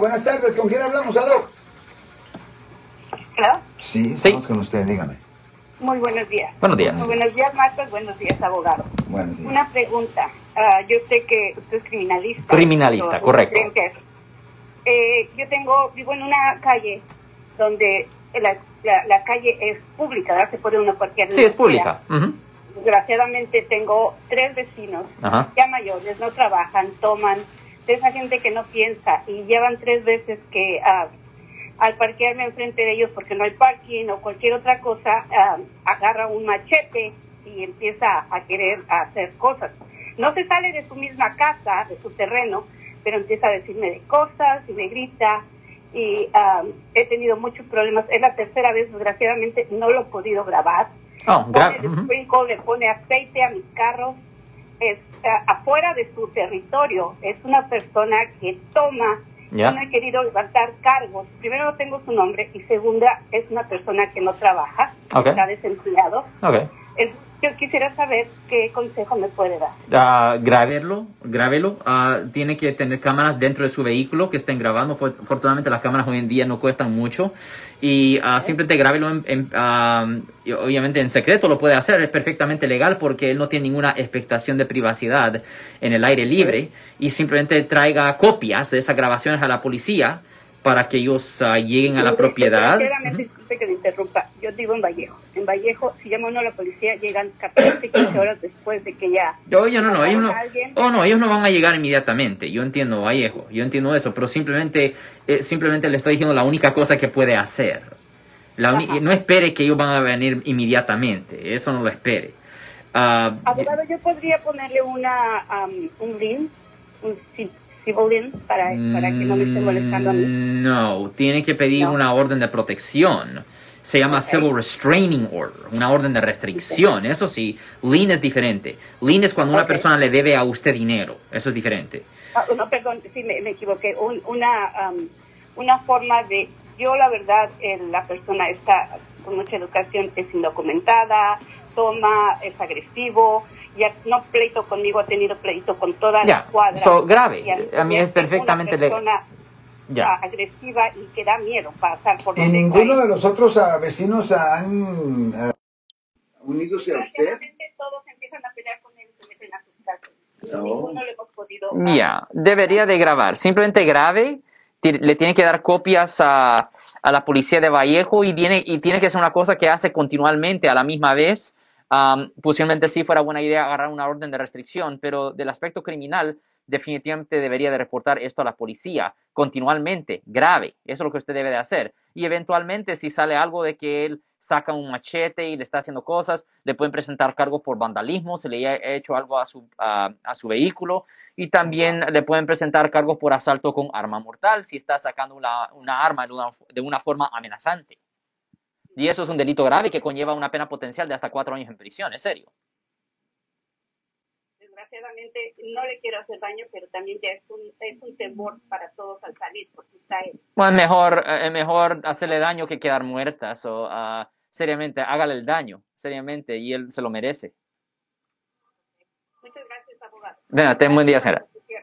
Buenas tardes, ¿con quién hablamos? ¿Aló? ¿Claro? Sí, Sí. estamos con usted, dígame. Muy buenos días. Buenos días. Muy buenos días, Marcos. Buenos días, abogado. Buenos días. Una pregunta. Ah, yo sé que usted es criminalista. Criminalista, Pero, correcto. Eh, yo tengo, vivo en una calle donde la, la- la calle es pública, ¿verdad? Se puede uno parquear. Sí, es pública. Ujú. Desgraciadamente tengo tres vecinos ya mayores, no trabajan, toman, de esa gente que no piensa y llevan tres veces que ah, al parquearme enfrente de ellos porque no hay parking o cualquier otra cosa, ah, agarra un machete y empieza a querer hacer cosas. No se sale de su misma casa, de su terreno, pero empieza a decirme de cosas y me grita y ah, he tenido muchos problemas. Es la tercera vez, desgraciadamente, no lo he podido grabar Oh, pone gra- el ujú. sprinkle, le pone aceite a mis carros, está afuera de su territorio. Es una persona que toma, no he querido levantar cargos. Primero no tengo su nombre y segunda es una persona que no trabaja, está desempleado. Ok. Yo quisiera saber qué consejo me puede dar. Ah, grábelo, grábelo. Ah, tiene que tener cámaras dentro de su vehículo que estén grabando. For- Afortunadamente las cámaras hoy en día no cuestan mucho. Y ah, simplemente grábelo, en, en, y obviamente en secreto lo puede hacer. Es perfectamente legal porque él no tiene ninguna expectación de privacidad en el aire libre. Y simplemente traiga copias de esas grabaciones a la policía para que ellos lleguen a la propiedad. Disculpe que yo vivo en Vallejo. En Vallejo, si llama uno a la policía, llegan 14, 15 horas después de que ya... Yo, yo no, no, ellos no, oh, no, ellos no van a llegar inmediatamente. Yo entiendo, Vallejo, yo entiendo eso, pero simplemente, eh, simplemente le estoy diciendo la única cosa que puede hacer. La no espere que ellos van a venir inmediatamente, eso no lo espere. Ah, Abogado, yo podría ponerle una, am, un link, un ci- civil para, para que no me esté molestando a mí. mm, No, tiene que pedir No. una orden de protección. Se llama. Civil Restraining Order, una orden de restricción. Eso sí, lien es diferente. Lien es cuando una persona le debe a usted dinero. Eso es diferente. Ah, no, perdón, sí, me, me equivoqué. Un- una, am, una forma de, yo la verdad, eh, la persona está con mucha educación, es indocumentada, toma, es agresivo, ya no pleito conmigo, ha tenido pleito con toda la cuadra. so, grave. A mí es perfectamente una le- persona Ya. ah, agresiva y que da miedo pasar por ¿Y ninguno de los otros ah, vecinos han ah, unidos a usted? Todos empiezan a pelear con él y se meten a sus casas. No. Ninguno le hemos podido... Ya, debería de grabar. Simplemente grave, le tiene que dar copias a, a la policía de Vallejo y tiene, y tiene que ser una cosa que hace continuamente a la misma vez. Am, posiblemente sí fuera buena idea agarrar una orden de restricción, pero del aspecto criminal definitivamente debería de reportar esto a la policía continuamente, grave. Eso es lo que usted debe de hacer. Y eventualmente si sale algo de que él saca un machete y le está haciendo cosas, le pueden presentar cargos por vandalismo, se le ha hecho algo a su, vehículo y también le pueden presentar cargos por asalto con arma mortal si está sacando una, arma de una forma amenazante. Y eso es un delito grave que conlleva una pena potencial de hasta cuatro años en prisión, es serio. Desgraciadamente no le quiero hacer daño, pero también ya es un, es un temor para todos al salir, porque está él. Bueno, es mejor, eh, es mejor hacerle daño que quedar muerta. So, ah, seriamente, hágale el daño, seriamente, y él se lo merece. Muchas gracias, abogado. Nada, ten buen día, señora.